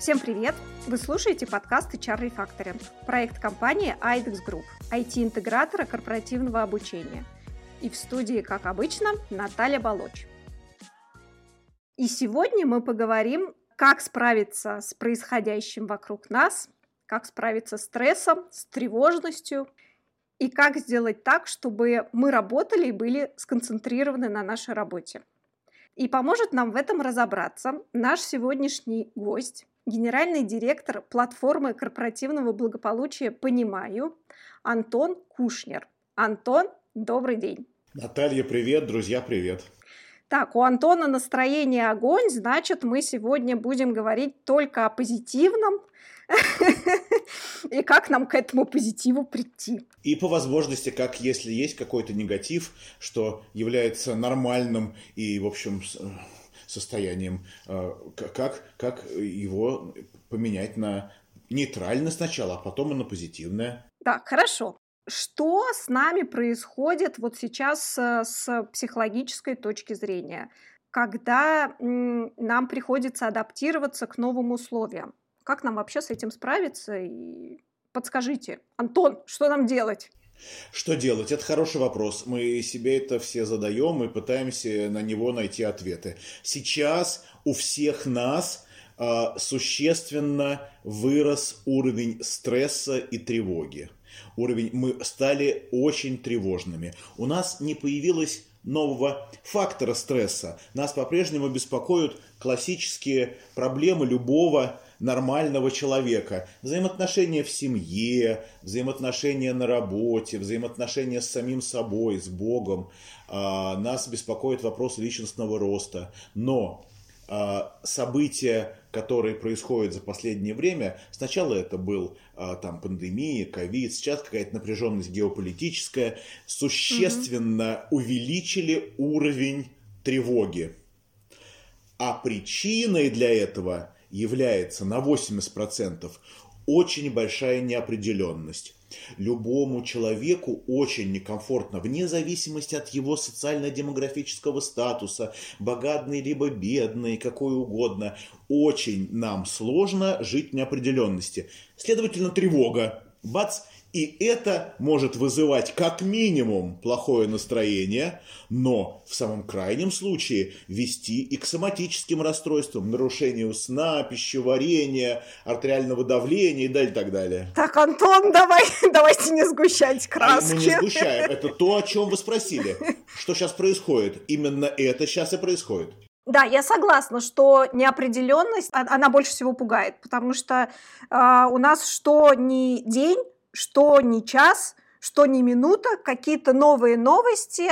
Всем привет! Вы слушаете подкасты Charlie Factory, проект компании IDEX Group, IT-интегратора корпоративного обучения. И в студии, как обычно, Наталья Балоч. И сегодня мы поговорим, как справиться с происходящим вокруг нас, как справиться с стрессом, с тревожностью и как сделать так, чтобы мы работали и были сконцентрированы на нашей работе. И поможет нам в этом разобраться наш сегодняшний гость, генеральный директор платформы корпоративного благополучия «Понимаю» Антон Кушнер. Антон, добрый день. Наталья, привет, друзья, привет. Так, у Антона настроение огонь, значит, мы сегодня будем говорить только о позитивном, и как нам к этому позитиву прийти. И по возможности, как если есть какой-то негатив, что является нормальным и, в общем, состоянием, э, как, как его поменять на нейтральное сначала, а потом и на позитивное. Так, хорошо. Что с нами происходит вот сейчас э, с психологической точки зрения, когда нам приходится адаптироваться к новым условиям? Как нам вообще с этим справиться? И подскажите, Антон, что нам делать? Что делать? Это хороший вопрос. Мы себе это все задаем и пытаемся на него найти ответы. Сейчас у всех нас э, существенно вырос уровень стресса и тревоги. Уровень мы стали очень тревожными. У нас не появилось нового фактора стресса. Нас по-прежнему беспокоят классические проблемы любого нормального человека. Взаимоотношения в семье, взаимоотношения на работе, взаимоотношения с самим собой, с Богом. А, нас беспокоит вопрос личностного роста. Но а, события, которые происходят за последнее время, сначала это был а, там пандемия, ковид, сейчас какая-то напряженность геополитическая, существенно угу. увеличили уровень тревоги. А причиной для этого является на 80% очень большая неопределенность. Любому человеку очень некомфортно, вне зависимости от его социально-демографического статуса, богатный либо бедный, какой угодно. Очень нам сложно жить в неопределенности. Следовательно, тревога. Бац, и это может вызывать как минимум плохое настроение, но в самом крайнем случае вести и к соматическим расстройствам, нарушению сна, пищеварения, артериального давления и далее, так далее. Так, Антон, давай, давайте не сгущать краски. А мы не сгущаем. Это то, о чем вы спросили. Что сейчас происходит? Именно это сейчас и происходит. Да, я согласна, что неопределенность, а, она больше всего пугает, потому что э, у нас что не день, что не час, что не минута, какие-то новые новости,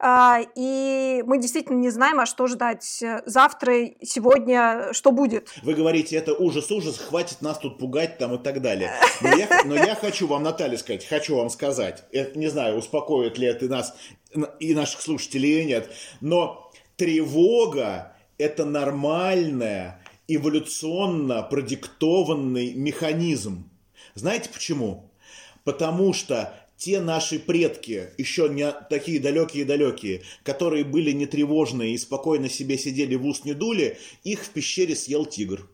а, и мы действительно не знаем, а что ждать завтра, сегодня, что будет. Вы говорите, это ужас-ужас, хватит нас тут пугать там и так далее. Но я, но я хочу вам, Наталья, сказать, хочу вам сказать, это, не знаю, успокоит ли это нас и наших слушателей или нет, но тревога – это нормальная, эволюционно продиктованный механизм. Знаете почему? Потому что те наши предки, еще не такие далекие-далекие, которые были нетревожные и спокойно себе сидели в ус не дули, их в пещере съел тигр.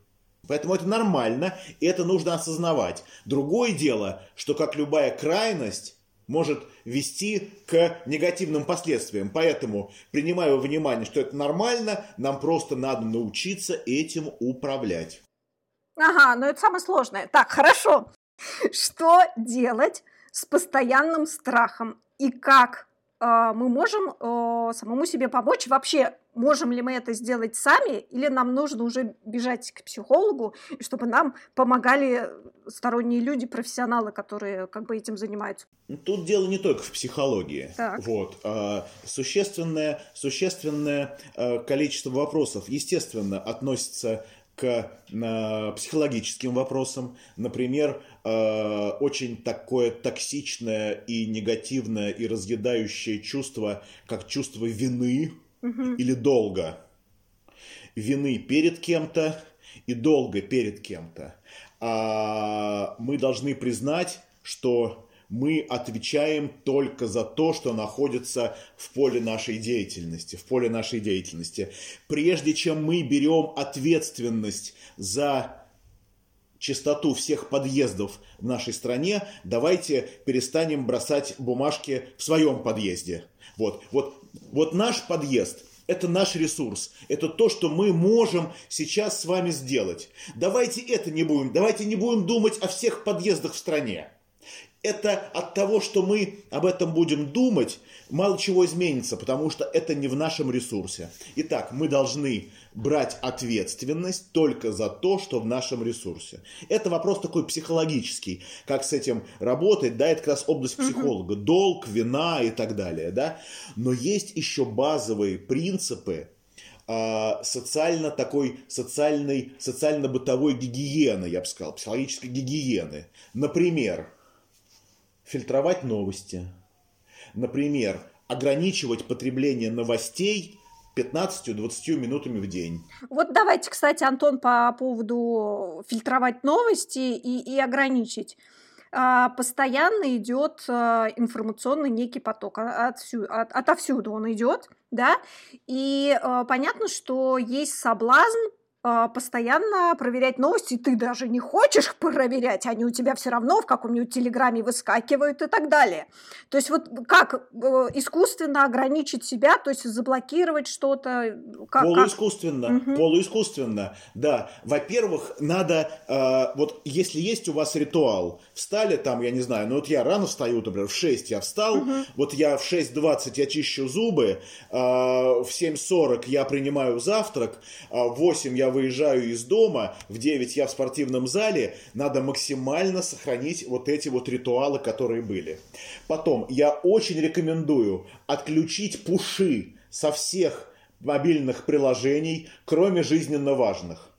Поэтому это нормально, и это нужно осознавать. Другое дело, что как любая крайность может вести к негативным последствиям. Поэтому, принимая внимание, что это нормально, нам просто надо научиться этим управлять. Ага, но это самое сложное. Так, хорошо. Что делать с постоянным страхом и как э, мы можем э, самому себе помочь? Вообще, можем ли мы это сделать сами или нам нужно уже бежать к психологу, чтобы нам помогали сторонние люди, профессионалы, которые как бы этим занимаются? Ну, тут дело не только в психологии. Так. Вот. А, существенное, существенное а, количество вопросов, естественно, относится к психологическим вопросам. Например, э, очень такое токсичное и негативное и разъедающее чувство, как чувство вины угу. или долга. Вины перед кем-то и долга перед кем-то. А мы должны признать, что мы отвечаем только за то, что находится в поле нашей деятельности, в поле нашей деятельности. Прежде чем мы берем ответственность за чистоту всех подъездов в нашей стране, давайте перестанем бросать бумажки в своем подъезде. Вот, вот, вот наш подъезд – это наш ресурс. Это то, что мы можем сейчас с вами сделать. Давайте это не будем. Давайте не будем думать о всех подъездах в стране. Это от того, что мы об этом будем думать, мало чего изменится, потому что это не в нашем ресурсе. Итак, мы должны брать ответственность только за то, что в нашем ресурсе. Это вопрос такой психологический, как с этим работать, да, это как раз область психолога, долг, вина и так далее, да. Но есть еще базовые принципы, а, социально такой социальной, социально-бытовой гигиены, я бы сказал, психологической гигиены. Например, фильтровать новости. Например, ограничивать потребление новостей 15-20 минутами в день. Вот давайте, кстати, Антон, по поводу фильтровать новости и, и ограничить. А, постоянно идет а, информационный некий поток. А, отсюда, от, отовсюду он идет, да, и понятно, что есть соблазн постоянно проверять новости, ты даже не хочешь проверять, они у тебя все равно в каком-нибудь телеграме выскакивают и так далее. То есть вот как э, искусственно ограничить себя, то есть заблокировать что-то? Как, полуискусственно, как? Угу. полуискусственно, да. Во-первых, надо, э, вот если есть у вас ритуал, встали там, я не знаю, ну вот я рано встаю, например, в 6 я встал, угу. вот я в 6.20 я чищу зубы, э, в 7.40 я принимаю завтрак, э, в 8 я выезжаю из дома, в 9 я в спортивном зале, надо максимально сохранить вот эти вот ритуалы, которые были. Потом, я очень рекомендую отключить пуши со всех мобильных приложений, кроме жизненно важных.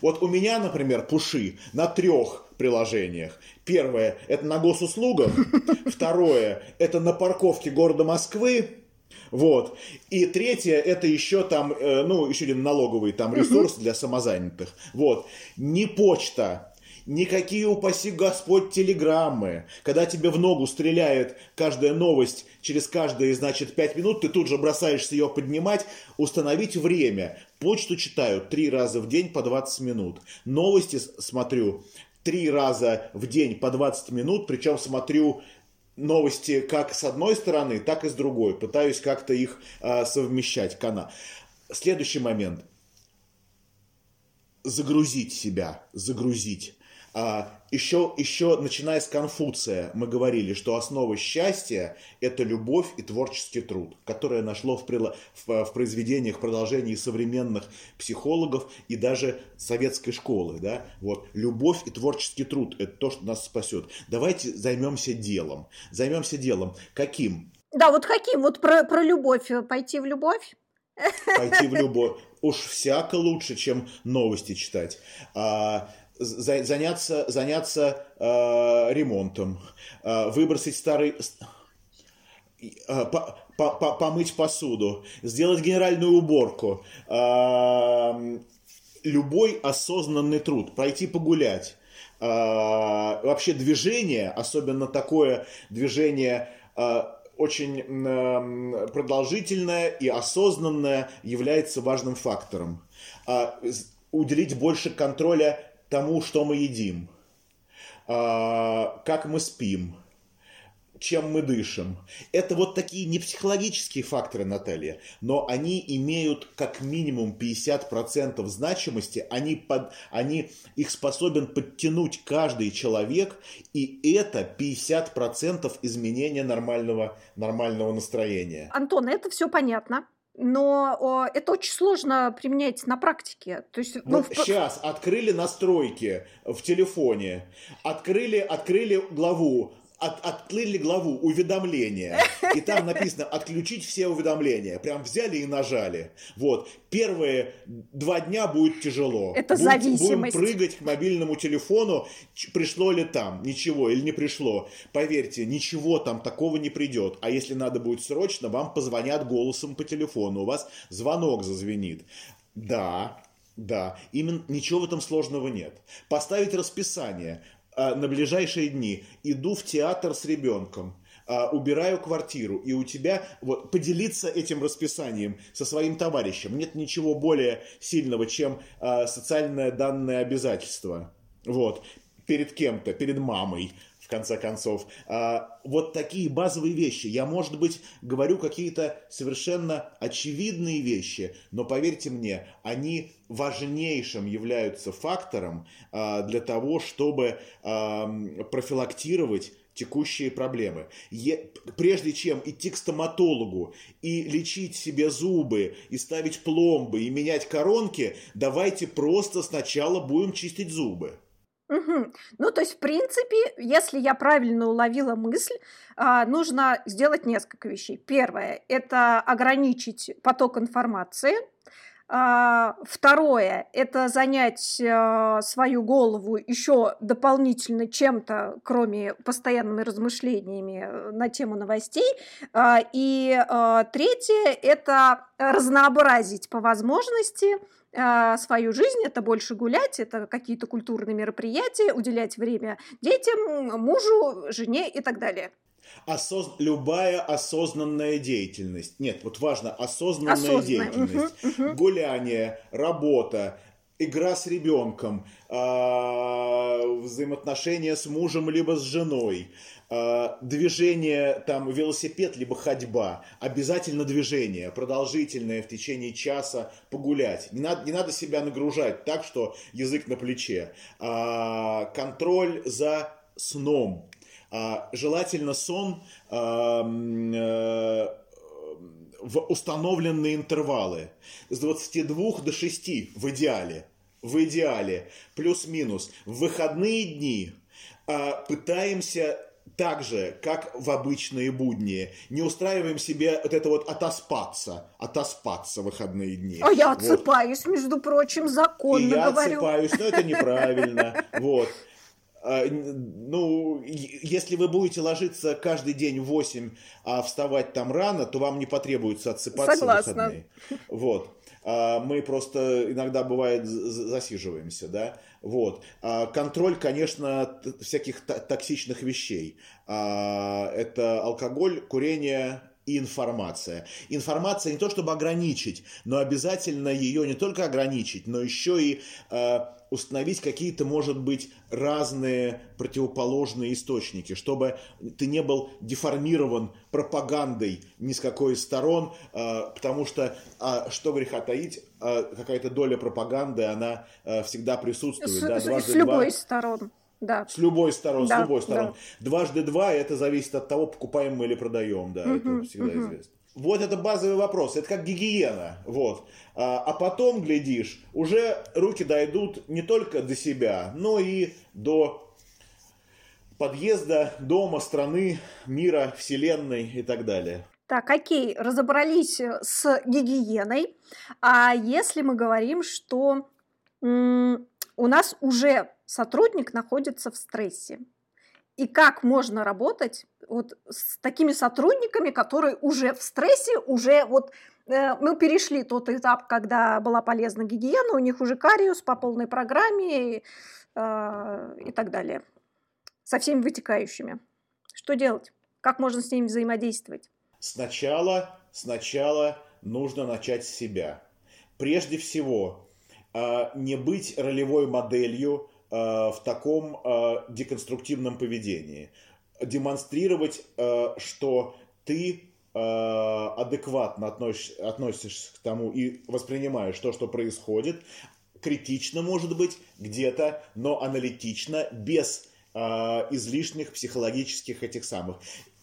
Вот у меня, например, пуши на трех приложениях. Первое – это на госуслугах. Второе – это на парковке города Москвы. Вот. И третье, это еще там, э, ну, еще один налоговый там ресурс для самозанятых. Вот. Не почта, никакие, упаси Господь, телеграммы. Когда тебе в ногу стреляет каждая новость через каждые, значит, пять минут, ты тут же бросаешься ее поднимать, установить время. Почту читаю три раза в день по 20 минут. Новости смотрю три раза в день по 20 минут, причем смотрю новости как с одной стороны, так и с другой. Пытаюсь как-то их э, совмещать. Кана. Следующий момент. Загрузить себя, загрузить. А, еще, еще начиная с Конфуция мы говорили, что основа счастья – это любовь и творческий труд, которое нашло в, в, в произведениях, в продолжении современных психологов и даже советской школы. Да? Вот. Любовь и творческий труд – это то, что нас спасет. Давайте займемся делом. Займемся делом. Каким? Да, вот каким? Вот про, про любовь. Пойти в любовь? Пойти в любовь. Уж всяко лучше, чем новости читать. А, заняться, заняться э, ремонтом, э, выбросить старый... Э, по, по, по, помыть посуду, сделать генеральную уборку, э, любой осознанный труд, пройти погулять. Э, вообще движение, особенно такое движение э, очень э, продолжительное и осознанное, является важным фактором. Э, уделить больше контроля тому, что мы едим, а, как мы спим, чем мы дышим. Это вот такие не психологические факторы, Наталья, но они имеют как минимум 50% значимости, они, под, они их способен подтянуть каждый человек, и это 50% изменения нормального, нормального настроения. Антон, это все понятно но это очень сложно применять на практике. То есть, ну, вот в... сейчас открыли настройки в телефоне, открыли, открыли главу, от, открыли главу уведомления, и там написано «отключить все уведомления». Прям взяли и нажали. Вот. Первые два дня будет тяжело. Это будет, зависимость. Будем прыгать к мобильному телефону, пришло ли там, ничего, или не пришло. Поверьте, ничего там такого не придет. А если надо будет срочно, вам позвонят голосом по телефону, у вас звонок зазвенит. Да, да, именно ничего в этом сложного нет. Поставить расписание. А, на ближайшие дни. Иду в театр с ребенком, а, убираю квартиру, и у тебя вот поделиться этим расписанием со своим товарищем. Нет ничего более сильного, чем а, социальное данное обязательство. вот, перед кем-то, перед мамой, в конце концов. А, вот такие базовые вещи. Я, может быть, говорю какие-то совершенно очевидные вещи, но поверьте мне, они важнейшим являются фактором а, для того, чтобы а, профилактировать текущие проблемы. Е, прежде чем идти к стоматологу и лечить себе зубы, и ставить пломбы, и менять коронки, давайте просто сначала будем чистить зубы. Угу. Ну, то есть, в принципе, если я правильно уловила мысль, а, нужно сделать несколько вещей. Первое – это ограничить поток информации. А, второе – это занять а, свою голову еще дополнительно чем-то, кроме постоянными размышлениями э, на тему новостей. И третье – это разнообразить по возможности свою жизнь, это больше гулять, это какие-то культурные мероприятия, уделять время детям, мужу, жене и так далее. Осоз... Любая осознанная деятельность. Нет, вот важно, осознанная Осознанная. деятельность. Угу, угу. Гуляние, работа, игра с ребенком, э, взаимоотношения с мужем либо с женой, э, движение, там, велосипед, либо ходьба, обязательно движение, продолжительное в течение часа погулять. Не надо, не надо себя нагружать так, что язык на плече. Э, контроль за сном. Желательно сон э, в установленные интервалы. С 22 до 6 в идеале. В идеале. Плюс-минус. В выходные дни а, пытаемся так же, как в обычные будни. Не устраиваем себе вот это вот отоспаться, отоспаться в выходные дни. А я отсыпаюсь, вот. между прочим, законно И я говорю. отсыпаюсь, но это неправильно. Вот. А, ну, если вы будете ложиться каждый день в 8, а вставать там рано, то вам не потребуется отсыпаться Согласна. в выходные. Вот. А, мы просто иногда бывает засиживаемся, да, вот. А, контроль, конечно, всяких токсичных вещей. Это алкоголь, курение, и информация. Информация не то чтобы ограничить, но обязательно ее не только ограничить, но еще и э, установить какие-то, может быть, разные противоположные источники, чтобы ты не был деформирован пропагандой ни с какой из сторон, э, потому что, э, что греха таить, э, какая-то доля пропаганды, она всегда присутствует. С, да, с, с любой два... стороны. Да. С любой стороны, да, с любой стороны. Да. Дважды два, это зависит от того, покупаем мы или продаем, да, угу, это всегда угу. известно. Вот это базовый вопрос, это как гигиена, вот. А, а потом, глядишь, уже руки дойдут не только до себя, но и до подъезда, дома, страны, мира, вселенной и так далее. Так, окей, разобрались с гигиеной. А если мы говорим, что м- у нас уже сотрудник находится в стрессе. И как можно работать вот с такими сотрудниками, которые уже в стрессе, уже вот э, мы перешли тот этап, когда была полезна гигиена, у них уже кариус по полной программе и, э, и так далее, со всеми вытекающими. Что делать? Как можно с ними взаимодействовать? Сначала, сначала нужно начать с себя. Прежде всего, э, не быть ролевой моделью, в таком деконструктивном поведении. Демонстрировать, э, что ты адекватно относишься, относишься к тому и воспринимаешь то, что происходит, критично, может быть, где-то, но аналитично, без излишних психологических этих самых.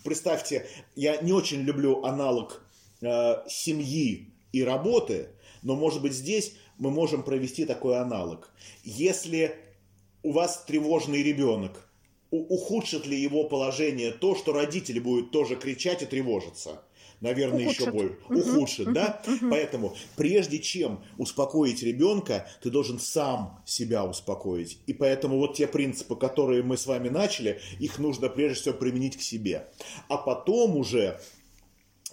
Представьте, я не очень люблю аналог семьи и работы, но, может быть, здесь мы можем провести такой аналог. Если у вас тревожный ребенок, ухудшит ли его положение то, что родители будут тоже кричать и тревожиться? Наверное, ухудшит. еще больше. Ухудшит, угу, да? Угу. Поэтому, прежде чем успокоить ребенка, ты должен сам себя успокоить. И поэтому вот те принципы, которые мы с вами начали, их нужно прежде всего применить к себе. А потом уже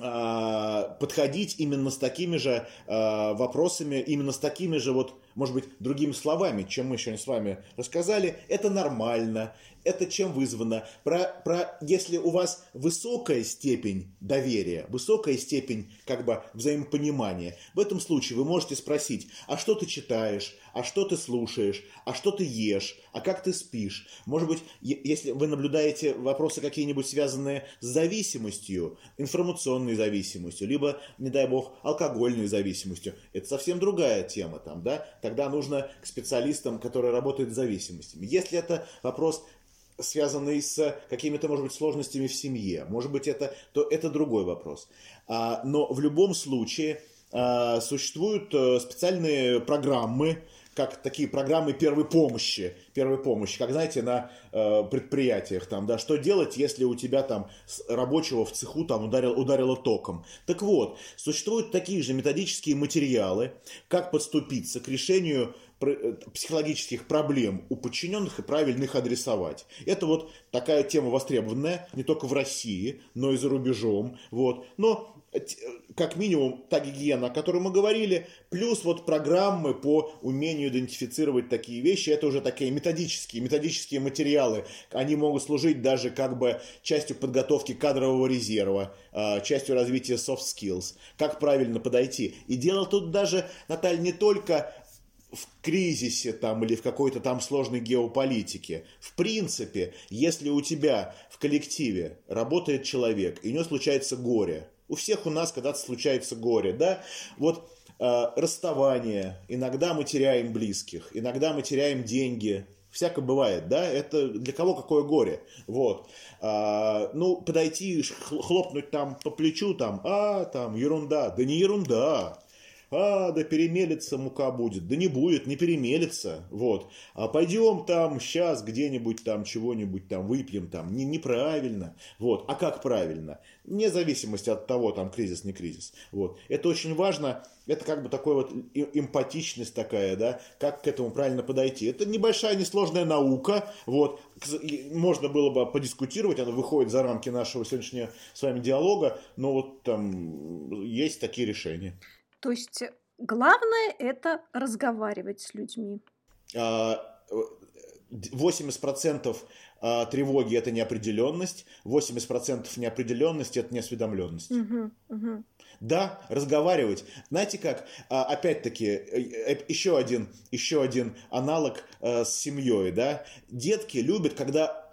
а, подходить именно с такими же а, вопросами, именно с такими же вот, может быть, другими словами, чем мы сегодня с вами рассказали. Это нормально, это чем вызвано? Про, про, если у вас высокая степень доверия, высокая степень как бы взаимопонимания, в этом случае вы можете спросить, а что ты читаешь, а что ты слушаешь, а что ты ешь, а как ты спишь. Может быть, если вы наблюдаете вопросы какие-нибудь связанные с зависимостью, информационной зависимостью, либо, не дай бог, алкогольной зависимостью, это совсем другая тема там, да? Тогда нужно к специалистам, которые работают с зависимостями. Если это вопрос связанный с какими-то, может быть, сложностями в семье, может быть, это, то это другой вопрос. А, но в любом случае а, существуют э, специальные программы, как такие программы первой помощи, первой помощи, как знаете, на э, предприятиях там, да, что делать, если у тебя там рабочего в цеху там ударил, ударило током. Так вот, существуют такие же методические материалы, как подступиться к решению психологических проблем у подчиненных и правильно их адресовать. Это вот такая тема востребованная не только в России, но и за рубежом. Вот. Но э, как минимум та гигиена, о которой мы говорили, плюс вот программы по умению идентифицировать такие вещи, это уже такие методические, методические материалы. Они могут служить даже как бы частью подготовки кадрового резерва, а, частью развития soft skills, как правильно подойти. И дело тут даже, Наталья, не только в кризисе там или в какой-то там сложной геополитике. В принципе, если у тебя в коллективе работает человек, и у него случается горе, у всех у нас когда-то случается горе, да, вот э, расставание, иногда мы теряем близких, иногда мы теряем деньги, всякое бывает, да, это для кого какое горе, вот. А, ну, подойти, хлопнуть там по плечу, там, а, там, ерунда, да не ерунда, а, да перемелится мука будет. Да не будет, не перемелится. Вот. А пойдем там сейчас где-нибудь там чего-нибудь там выпьем там. Не, неправильно. Вот. А как правильно? Вне зависимости от того, там кризис, не кризис. Вот. Это очень важно. Это как бы такой вот эмпатичность такая, да, как к этому правильно подойти. Это небольшая, несложная наука, вот, можно было бы подискутировать, она выходит за рамки нашего сегодняшнего с вами диалога, но вот там есть такие решения. То есть э, главное это разговаривать с людьми. 80% а, а, тревоги это неопределенность, 80% неопределенности это неосведомленность. Угу, угу. Да, разговаривать. Знаете как, а, опять-таки, э, э, еще один, еще один аналог с семьей, да. Детки любят, когда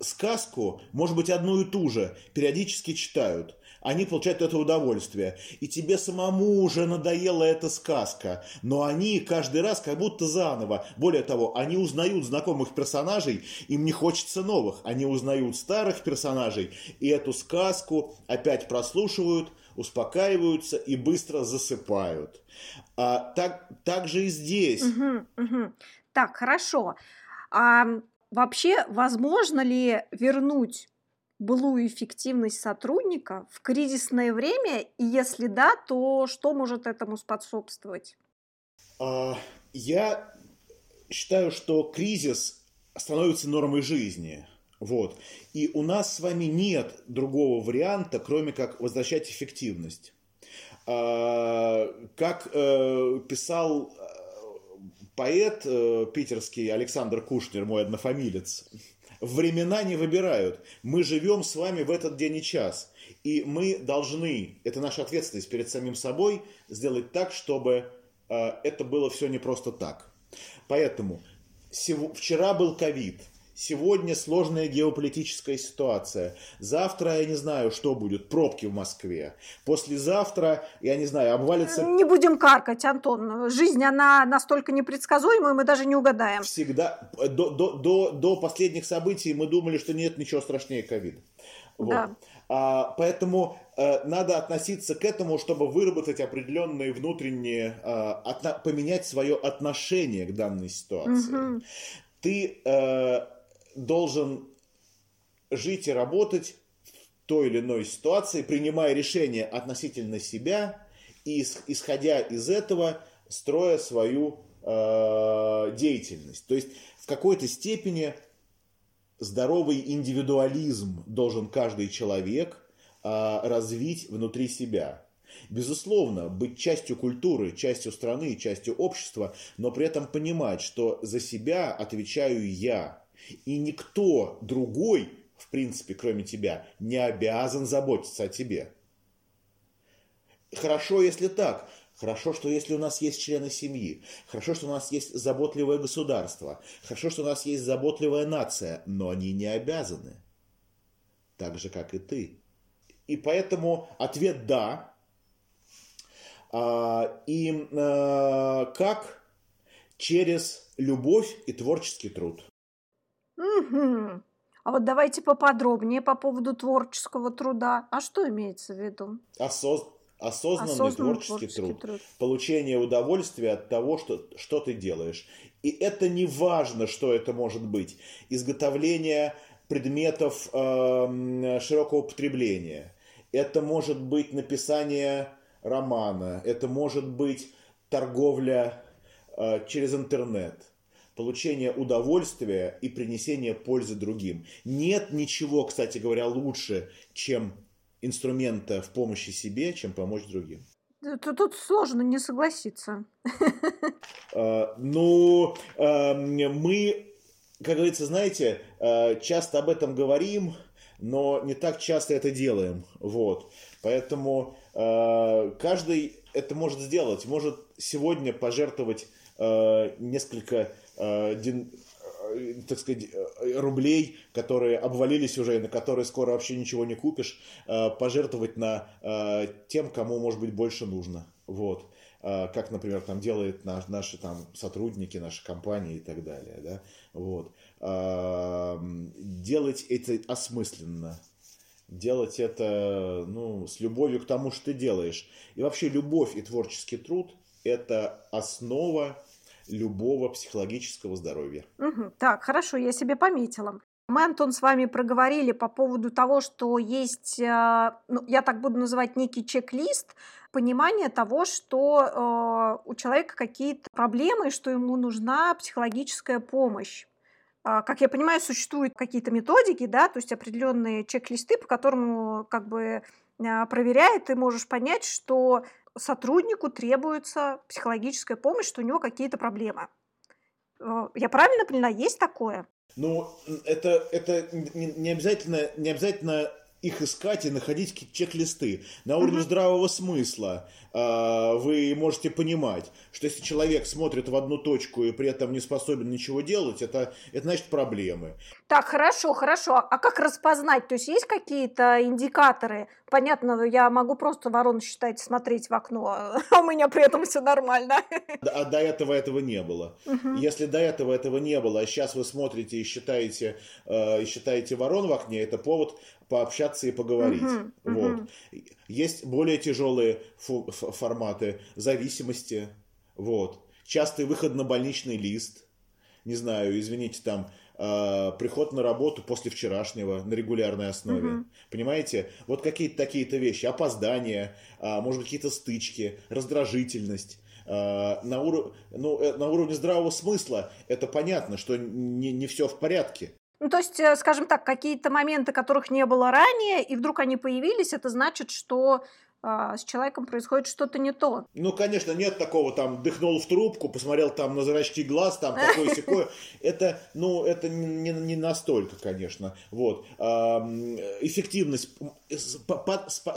сказку, может быть, одну и ту же, периодически читают они получают это удовольствие. И тебе самому уже надоела эта сказка, но они каждый раз как будто заново. Более того, они узнают знакомых персонажей, им не хочется новых. Они узнают старых персонажей, и эту сказку опять прослушивают, успокаиваются и быстро засыпают. А, так, так же и здесь. Угу, угу. Так, хорошо. А вообще, возможно ли вернуть былую эффективность сотрудника в кризисное время? И если да, то что может этому способствовать? А, я считаю, что кризис становится нормой жизни. Вот. И у нас с вами нет другого варианта, кроме как возвращать эффективность. А, как э, писал э, поэт э, питерский Александр Кушнер, мой однофамилец, Времена не выбирают. Мы живем с вами в этот день и час. И мы должны, это наша ответственность перед самим собой, сделать так, чтобы э, это было все не просто так. Поэтому вчера был ковид, Сегодня сложная геополитическая ситуация. Завтра я не знаю, что будет. Пробки в Москве. Послезавтра, я не знаю, обвалится... Не будем каркать, Антон. Жизнь, она настолько непредсказуемая, мы даже не угадаем. Всегда. До, до, до, до последних событий мы думали, что нет ничего страшнее ковида. Вот. Да. А, поэтому а, надо относиться к этому, чтобы выработать определенные внутренние, а, отно, поменять свое отношение к данной ситуации. Угу. Ты а, должен жить и работать в той или иной ситуации, принимая решения относительно себя и, исходя из этого, строя свою э, деятельность. То есть в какой-то степени здоровый индивидуализм должен каждый человек а, развить внутри себя. Безусловно, быть частью культуры, частью страны, частью общества, но при этом понимать, что за себя отвечаю я. И никто другой, в принципе, кроме тебя, не обязан заботиться о тебе. Хорошо, если так. Хорошо, что если у нас есть члены семьи. Хорошо, что у нас есть заботливое государство. Хорошо, что у нас есть заботливая нация. Но они не обязаны. Так же, как и ты. И поэтому ответ «да». А, и а, как? Через любовь и творческий труд. Угу. А вот давайте поподробнее по поводу творческого труда. А что имеется в виду? Осоз... Осознанный, Осознанный творческий, творческий труд. труд. Получение удовольствия от того, что, что ты делаешь. И это не важно, что это может быть. Изготовление предметов э, широкого потребления. Это может быть написание романа. Это может быть торговля э, через интернет получение удовольствия и принесение пользы другим. Нет ничего, кстати говоря, лучше, чем инструмента в помощи себе, чем помочь другим. Тут сложно не согласиться. А, ну, а, мы, как говорится, знаете, а, часто об этом говорим, но не так часто это делаем. Вот. Поэтому каждый это может сделать. Может сегодня пожертвовать несколько дин, так сказать, рублей, которые обвалились уже, и на которые скоро вообще ничего не купишь, пожертвовать на тем, кому, может быть, больше нужно. Вот. Как, например, там делают наш, наши там сотрудники, наши компании и так далее. Да? Вот. Делать это осмысленно. Делать это ну, с любовью к тому, что ты делаешь. И вообще любовь и творческий труд – это основа любого психологического здоровья. Угу. Так, хорошо, я себе пометила. Мы, Антон, с вами проговорили по поводу того, что есть, э, ну, я так буду называть, некий чек-лист, понимание того, что э, у человека какие-то проблемы, что ему нужна психологическая помощь. А, как я понимаю, существуют какие-то методики, да, то есть определенные чек-листы, по которым как бы а, проверяя, ты можешь понять, что сотруднику требуется психологическая помощь, что у него какие-то проблемы. Э, я правильно поняла, есть такое? Ну, это, это не обязательно, не обязательно их искать и находить чек-листы. На уровне здравого смысла э, вы можете понимать, что если человек смотрит в одну точку и при этом не способен ничего делать, это, это значит проблемы. Так, хорошо, хорошо. А как распознать? То есть есть какие-то индикаторы? Понятно, я могу просто ворон считать, смотреть в окно, а у меня при этом все нормально. А до этого этого не было. Uh-huh. Если до этого этого не было, а сейчас вы смотрите и считаете, э, и считаете ворон в окне, это повод пообщаться и поговорить. Uh-huh. Вот. Есть более тяжелые фу- форматы зависимости. Вот. Частый выход на больничный лист. Не знаю, извините, там э, приход на работу после вчерашнего на регулярной основе. Uh-huh. Понимаете? Вот какие-то такие-то вещи. Опоздания, э, может быть, какие-то стычки, раздражительность на, уров... ну, э, на уровне здравого смысла это понятно, что не, не все в порядке. Ну, то есть, э, скажем так, какие-то моменты, которых не было ранее, и вдруг они появились, это значит, что а, с человеком происходит что-то не то. Ну, конечно, нет такого, там, дыхнул в трубку, посмотрел там на зрачки глаз, там, такое секое. Это, ну, это не, не настолько, конечно. Вот. Эффективность,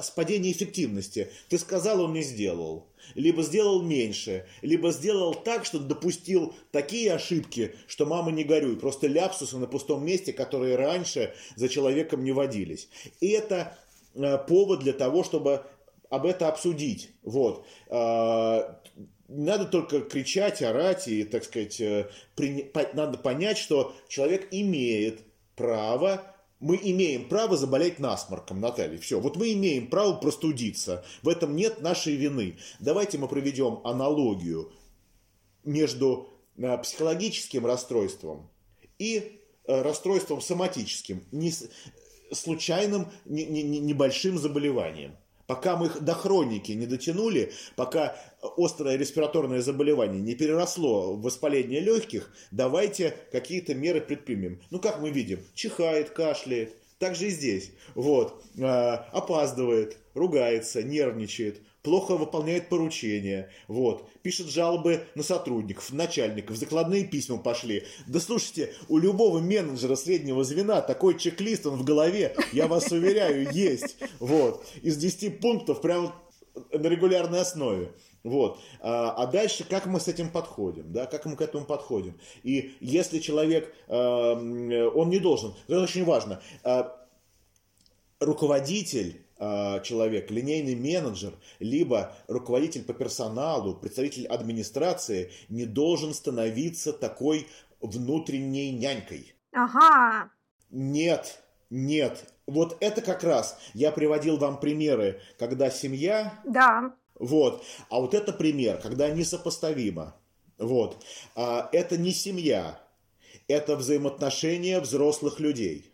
спадение эффективности. Ты сказал, он не сделал либо сделал меньше, либо сделал так, что допустил такие ошибки, что мама не горюй, просто ляпсусы на пустом месте, которые раньше за человеком не водились. И это э, повод для того, чтобы об этом обсудить. Вот. Э, надо только кричать, орать и, так сказать, э, надо понять, что человек имеет право мы имеем право заболеть насморком, Наталья. Все. Вот мы имеем право простудиться. В этом нет нашей вины. Давайте мы проведем аналогию между э, психологическим расстройством и э, расстройством соматическим, не случайным не, небольшим заболеванием. Пока мы до хроники не дотянули, пока острое респираторное заболевание не переросло в воспаление легких, давайте какие-то меры предпримем. Ну, как мы видим, чихает, кашляет, Так же и здесь. Вот. А, опаздывает, ругается, нервничает, плохо выполняет поручения, вот, пишет жалобы на сотрудников, начальников, закладные письма пошли. Да слушайте, у любого менеджера среднего звена такой чек-лист, он в голове, я вас уверяю, есть. Вот. Из 10 пунктов прямо на регулярной основе. Вот. А, а дальше, как мы с этим подходим, да, как мы к этому подходим. И если человек, а, он не должен, это очень важно, а, руководитель человек, линейный менеджер, либо руководитель по персоналу, представитель администрации не должен становиться такой внутренней нянькой. Ага. Нет, нет. Вот это как раз, я приводил вам примеры, когда семья... Да вот. А вот это пример, когда несопоставимо. Вот. А это не семья, это взаимоотношения взрослых людей.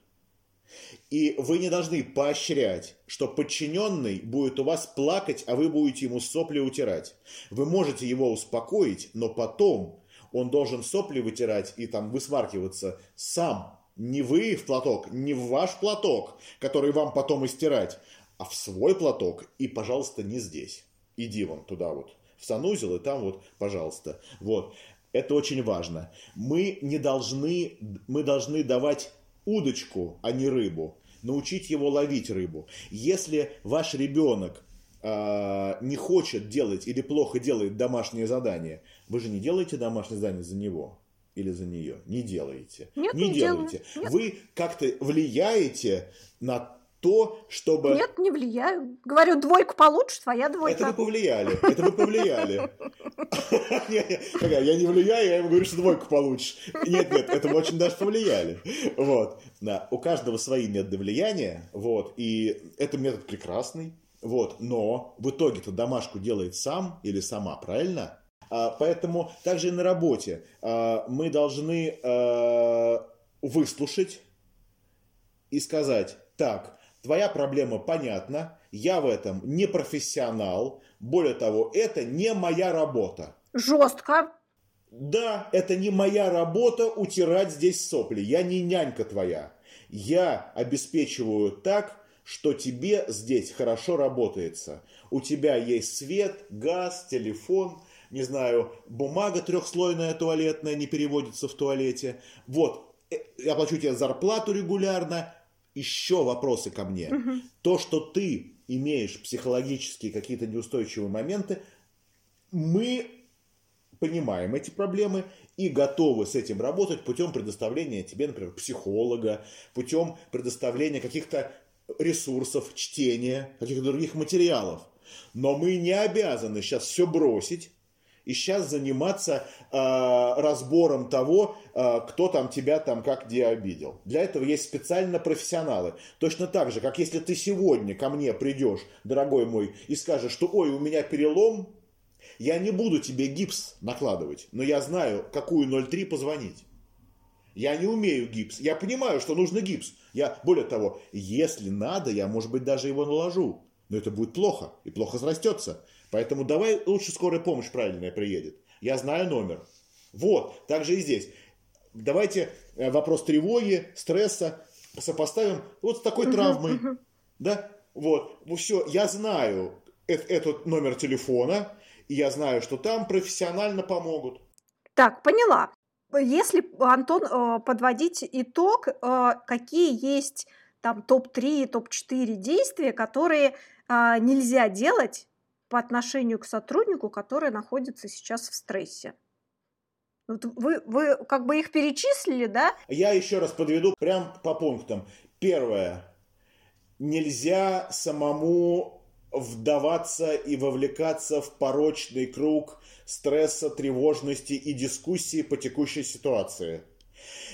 И вы не должны поощрять, что подчиненный будет у вас плакать, а вы будете ему сопли утирать. Вы можете его успокоить, но потом он должен сопли вытирать и там высмаркиваться сам. Не вы в платок, не в ваш платок, который вам потом истирать, а в свой платок и, пожалуйста, не здесь иди вон туда вот, в санузел, и там вот, пожалуйста. Вот. Это очень важно. Мы не должны, мы должны давать удочку, а не рыбу. Научить его ловить рыбу. Если ваш ребенок э, не хочет делать или плохо делает домашнее задание, вы же не делаете домашнее задание за него или за нее. Не делаете. Нет, не, не делаете. Нет. Вы как-то влияете на то, чтобы... Нет, не влияю. Говорю, двойку получше, твоя двойка. Это вы повлияли. Это вы повлияли. Я не влияю, я ему говорю, что двойку получишь. Нет, нет, это мы очень даже повлияли. Вот. У каждого свои методы влияния, вот, и это метод прекрасный, вот, но в итоге-то домашку делает сам или сама, правильно? А, поэтому также и на работе а, мы должны а, выслушать и сказать, так, Твоя проблема понятна, я в этом не профессионал, более того, это не моя работа. Жестко. Да, это не моя работа утирать здесь сопли, я не нянька твоя. Я обеспечиваю так, что тебе здесь хорошо работается. У тебя есть свет, газ, телефон, не знаю, бумага трехслойная туалетная не переводится в туалете. Вот, э, я плачу тебе зарплату регулярно, еще вопросы ко мне. Угу. То, что ты имеешь психологические какие-то неустойчивые моменты, мы понимаем эти проблемы и готовы с этим работать путем предоставления тебе, например, психолога, путем предоставления каких-то ресурсов, чтения, каких-то других материалов. Но мы не обязаны сейчас все бросить и сейчас заниматься э, разбором того, э, кто там тебя там как где обидел. Для этого есть специально профессионалы. Точно так же, как если ты сегодня ко мне придешь, дорогой мой, и скажешь, что ой, у меня перелом, я не буду тебе гипс накладывать, но я знаю, какую 0,3 позвонить. Я не умею гипс. Я понимаю, что нужно гипс. Я, более того, если надо, я, может быть, даже его наложу. Но это будет плохо, и плохо срастется. Поэтому давай лучше скорая помощь правильная приедет. Я знаю номер. Вот, так же и здесь. Давайте э, вопрос тревоги, стресса сопоставим вот с такой травмой. Да, вот, ну все, я знаю этот номер телефона, и я знаю, что там профессионально помогут. Так, поняла. Если, Антон, э, подводить итог, э, какие есть там топ-3, топ-4 действия, которые нельзя делать по отношению к сотруднику, который находится сейчас в стрессе. Вот вы, вы как бы их перечислили, да? Я еще раз подведу прям по пунктам. Первое. Нельзя самому вдаваться и вовлекаться в порочный круг стресса, тревожности и дискуссии по текущей ситуации.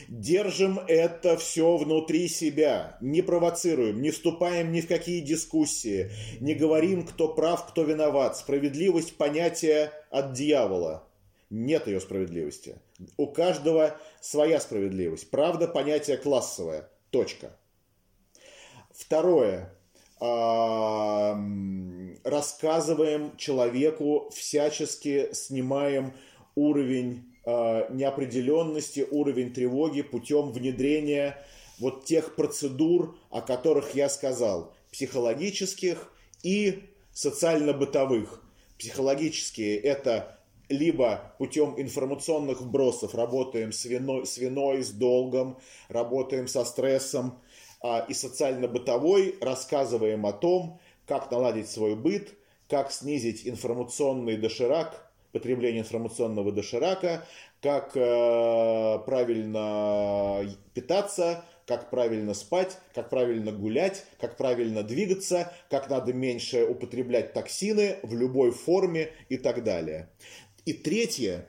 Держим это все внутри себя, не провоцируем, не вступаем ни в какие дискуссии, не говорим, кто прав, кто виноват. Справедливость – понятие от дьявола. Нет ее справедливости. У каждого своя справедливость. Правда – понятие классовое. Точка. Второе. Рассказываем человеку, всячески снимаем уровень неопределенности, уровень тревоги путем внедрения вот тех процедур, о которых я сказал, психологических и социально-бытовых. Психологические – это либо путем информационных вбросов работаем с виной, с, виной, с долгом, работаем со стрессом, а, и социально-бытовой рассказываем о том, как наладить свой быт, как снизить информационный доширак, потребление информационного доширака, как э, правильно питаться, как правильно спать, как правильно гулять, как правильно двигаться, как надо меньше употреблять токсины в любой форме и так далее. И третье,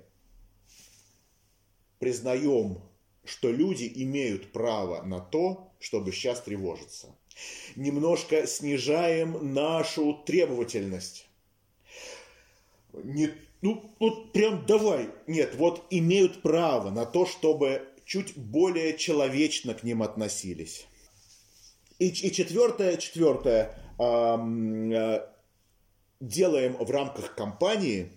признаем, что люди имеют право на то, чтобы сейчас тревожиться. Немножко снижаем нашу требовательность. Не, ну, вот прям давай. Нет, вот имеют право на то, чтобы чуть более человечно к ним относились. И, и четвертое, четвертое, э, делаем в рамках компании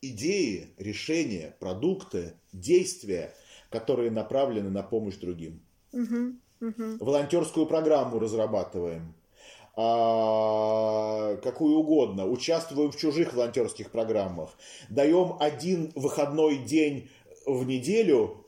идеи, решения, продукты, действия, которые направлены на помощь другим. Угу, угу. Волонтерскую программу разрабатываем. А, какую угодно, участвуем в чужих волонтерских программах, даем один выходной день в неделю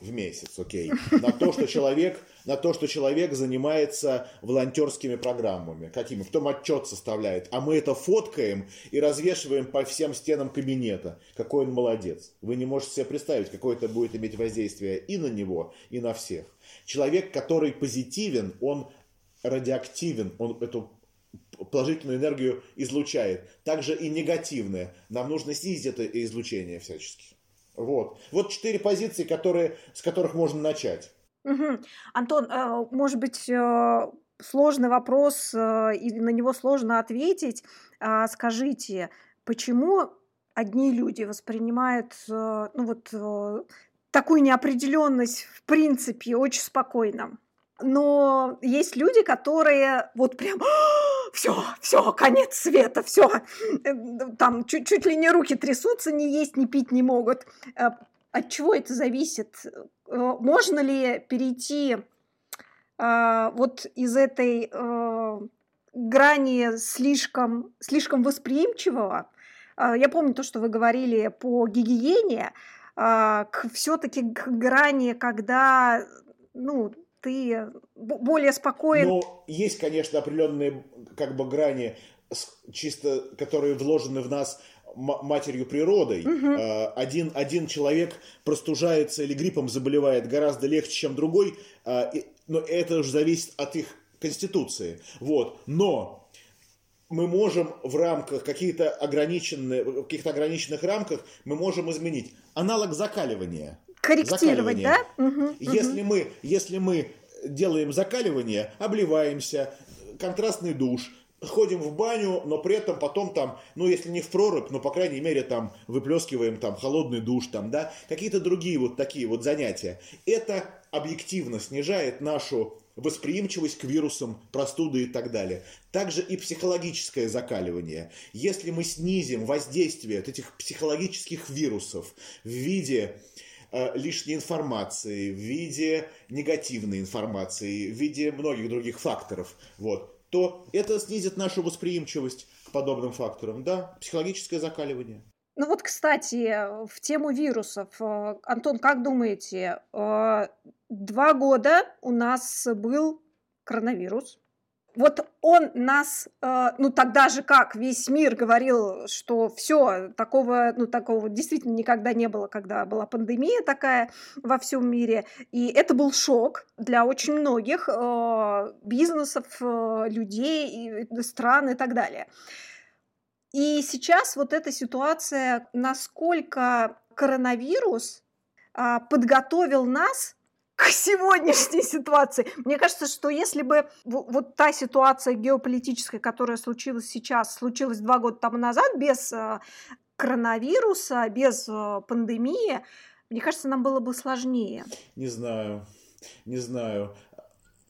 в месяц, окей, на то, что человек, на то, что человек занимается волонтерскими программами. Какими? Потом отчет составляет. А мы это фоткаем и развешиваем по всем стенам кабинета. Какой он молодец. Вы не можете себе представить, какое это будет иметь воздействие и на него, и на всех. Человек, который позитивен, он радиоактивен, он эту положительную энергию излучает. Также и негативное. Нам нужно снизить это излучение всячески. Вот. Вот четыре позиции, которые, с которых можно начать. Угу. Антон, э, может быть, э, сложный вопрос, э, и на него сложно ответить. А скажите, почему одни люди воспринимают ну, вот, такую неопределенность в принципе очень спокойно? Но есть люди, которые вот прям все, все, конец света, все. Э, там чуть, чуть ли не руки трясутся, не есть, не пить не могут. Э, от чего это зависит? Э, можно ли перейти вот из этой грани слишком, слишком восприимчивого? Я помню то, что вы говорили по гигиене, к все-таки к грани, когда ну, ты более спокоен. Но есть, конечно, определенные как бы грани, чисто которые вложены в нас матерью природой. Угу. Один, один человек простужается или гриппом заболевает гораздо легче, чем другой, а, но это уже зависит от их конституции. Вот. Но мы можем в рамках каких-то ограниченных, в каких-то ограниченных рамках мы можем изменить аналог закаливания корректировать, да? Угу, если, Мы, если мы делаем закаливание, обливаемся, контрастный душ, ходим в баню, но при этом потом там, ну, если не в прорубь, но, по крайней мере, там, выплескиваем там холодный душ, там, да, какие-то другие вот такие вот занятия. Это объективно снижает нашу восприимчивость к вирусам, простуды и так далее. Также и психологическое закаливание. Если мы снизим воздействие от этих психологических вирусов в виде лишней информации, в виде негативной информации, в виде многих других факторов, вот, то это снизит нашу восприимчивость к подобным факторам. Да, психологическое закаливание. Ну вот, кстати, в тему вирусов. Э, Антон, как думаете, э, два года у нас был коронавирус, вот он нас, э, ну тогда же как весь мир говорил, что все такого, ну такого действительно никогда не было, когда была пандемия такая во всем мире, и это был шок для очень многих э, бизнесов, э, людей, стран и так далее. И сейчас вот эта ситуация, насколько коронавирус а, подготовил нас к сегодняшней ситуации. Мне кажется, что если бы вот та ситуация геополитическая, которая случилась сейчас, случилась два года тому назад, без э, коронавируса, без э, пандемии, мне кажется, нам было бы сложнее. Не знаю, не знаю.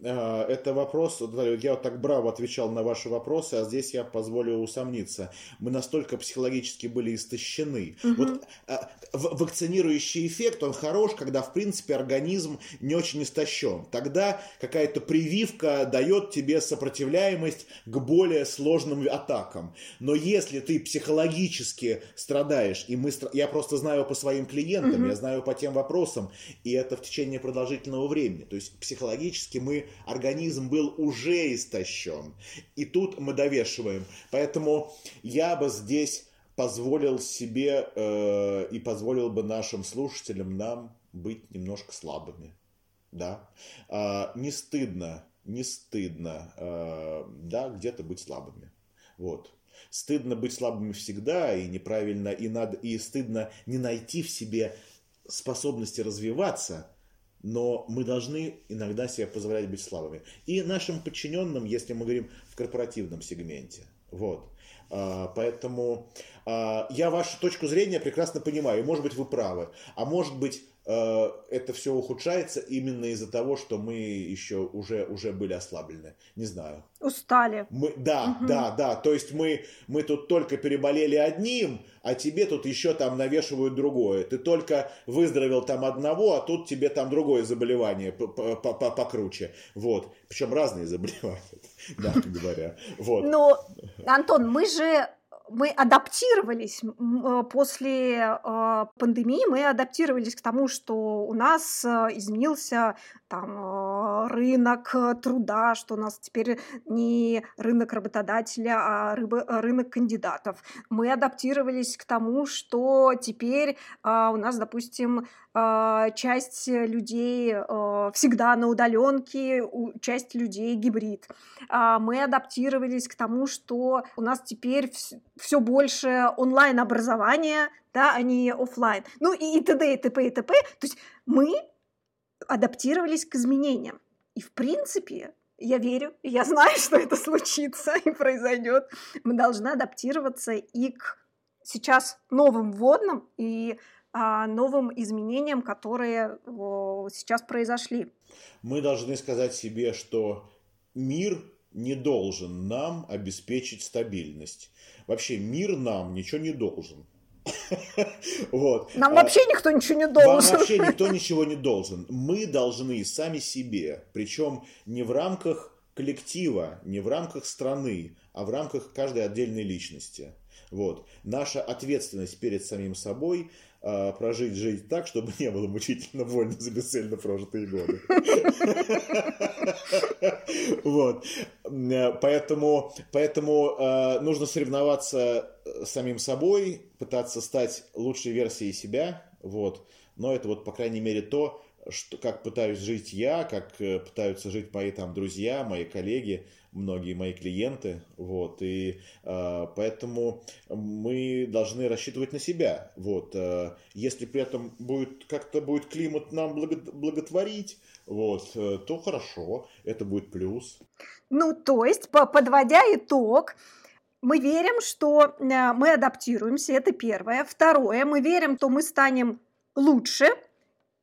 Э, это вопрос, я вот так браво отвечал на ваши вопросы, а здесь я позволю усомниться. Мы настолько психологически были истощены. Угу. Вот э, вакцинирующий эффект, он хорош, когда, в принципе, организм не очень истощен. Тогда какая-то прививка дает тебе сопротивляемость к более сложным атакам. Но если ты психологически страдаешь, и мы, я просто знаю по своим клиентам, угу. я знаю по тем вопросам, и это в течение продолжительного времени. То есть психологически мы организм был уже истощен. И тут мы довешиваем. Поэтому я бы здесь позволил себе э, и позволил бы нашим слушателям нам быть немножко слабыми. Да? Э, не стыдно, не стыдно, э, да, где-то быть слабыми. Вот. Стыдно быть слабыми всегда, и неправильно, и, надо, и стыдно не найти в себе способности развиваться – но мы должны иногда себе позволять быть слабыми. И нашим подчиненным, если мы говорим в корпоративном сегменте. Вот. А, поэтому а, я вашу точку зрения прекрасно понимаю. Может быть, вы правы. А может быть, это все ухудшается именно из-за того, что мы еще уже, уже были ослаблены. Не знаю. Устали. Мы, да, угу. да, да. То есть мы, мы тут только переболели одним, а тебе тут еще там навешивают другое. Ты только выздоровел там одного, а тут тебе там другое заболевание покруче. Вот. Причем разные заболевания, мягко говоря. Вот. Но, Антон, мы же мы адаптировались э, после э, пандемии, мы адаптировались к тому, что у нас э, изменился там рынок труда, что у нас теперь не рынок работодателя, а рынок кандидатов. Мы адаптировались к тому, что теперь у нас, допустим, часть людей всегда на удаленке, часть людей гибрид. А мы адаптировались к тому, что у нас теперь все больше онлайн-образования, да, а не офлайн. Ну и, и т.д. и т.п. и т.п. То есть мы адаптировались к изменениям. И в принципе, я верю, я знаю, что это случится и произойдет. Мы должны адаптироваться и к сейчас новым вводным и а, новым изменениям, которые о, сейчас произошли. Мы должны сказать себе, что мир не должен нам обеспечить стабильность. Вообще мир нам ничего не должен. Вот. Нам а, вообще никто ничего не должен. Нам вообще никто ничего не должен. Мы должны сами себе, причем не в рамках коллектива, не в рамках страны, а в рамках каждой отдельной личности. Вот. Наша ответственность перед самим собой а, прожить жизнь так, чтобы не было мучительно больно за бесцельно прожитые годы. Вот. Поэтому, поэтому а, нужно соревноваться с самим собой, пытаться стать лучшей версией себя. Вот. Но это вот, по крайней мере, то, что, как пытаюсь жить я, как э, пытаются жить мои там друзья, мои коллеги, многие мои клиенты, вот, и э, поэтому мы должны рассчитывать на себя, вот, э, если при этом будет как-то будет климат нам благо, благотворить, вот, э, то хорошо, это будет плюс. Ну, то есть, подводя итог, мы верим, что э, мы адаптируемся, это первое. Второе, мы верим, что мы станем лучше,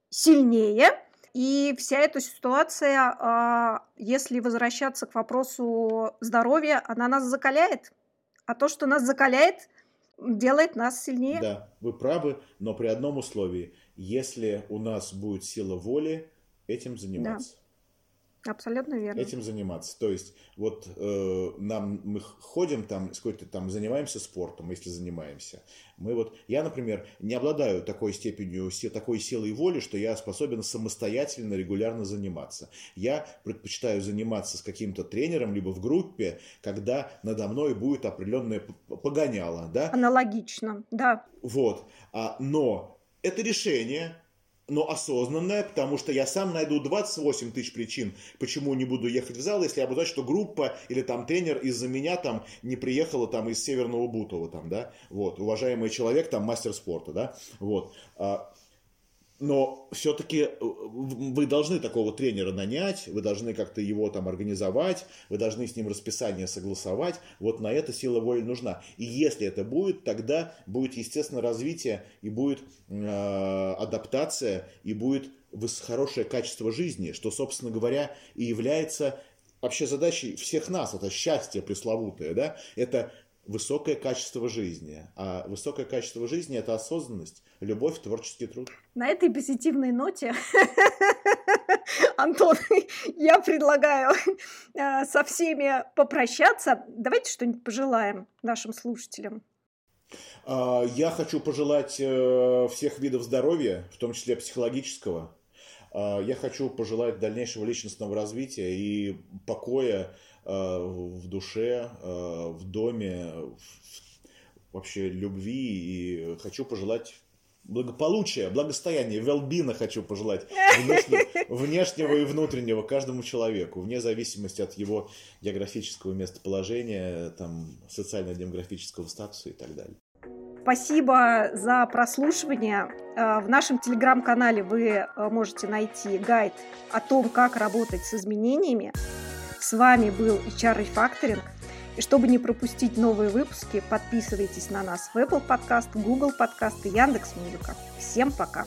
сильнее, и вся эта ситуация, а, если возвращаться к вопросу здоровья, она нас закаляет. А то, что нас закаляет, делает нас сильнее. Да, вы правы, но при одном условии. Если у нас будет сила воли, этим заниматься. Да. Абсолютно верно. Этим заниматься. То есть, вот э, нам мы ходим там, сколько там занимаемся спортом, если занимаемся. Мы вот, я, например, не обладаю такой степенью, такой силой воли, что я способен самостоятельно, регулярно заниматься. Я предпочитаю заниматься с каким-то тренером, либо в группе, когда надо мной будет определенное погоняло, да? Аналогично, да. Вот. А, но это решение, но осознанное, потому что я сам найду 28 тысяч причин, почему не буду ехать в зал, если я буду знать, что группа или там тренер из-за меня там не приехала там из Северного Бутова, там, да, вот, уважаемый человек, там, мастер спорта, да, вот, а, но все-таки э, вы должны такого тренера нанять, вы должны как-то его там организовать, вы должны с ним расписание согласовать. Вот на это сила воли нужна. И если это будет, тогда будет естественно развитие и будет э, адаптация и будет хорошее качество жизни, что, собственно говоря, и является вообще задачей всех нас, это счастье пресловутое, да, это высокое качество жизни. А высокое качество жизни – это осознанность, любовь, творческий труд. На этой позитивной ноте, Антон, я предлагаю э, со всеми попрощаться. Давайте что-нибудь пожелаем нашим слушателям. А, я хочу пожелать э, всех видов здоровья, в том числе психологического. А, я хочу пожелать дальнейшего личностного развития и покоя в душе, э, в доме, вообще любви. И хочу пожелать благополучия, благостояния, велбина хочу пожелать внешнего, внешнего и внутреннего каждому человеку, вне зависимости от его географического местоположения, там, социально-демографического статуса и так далее. Спасибо за прослушивание. Э, в нашем телеграм-канале вы э, можете найти гайд о том, как работать с изменениями. С вами был HR Refactoring. И чтобы не пропустить новые выпуски, подписывайтесь на нас в Apple Podcast, Google Podcast и Яндекс.Музыка. Всем пока!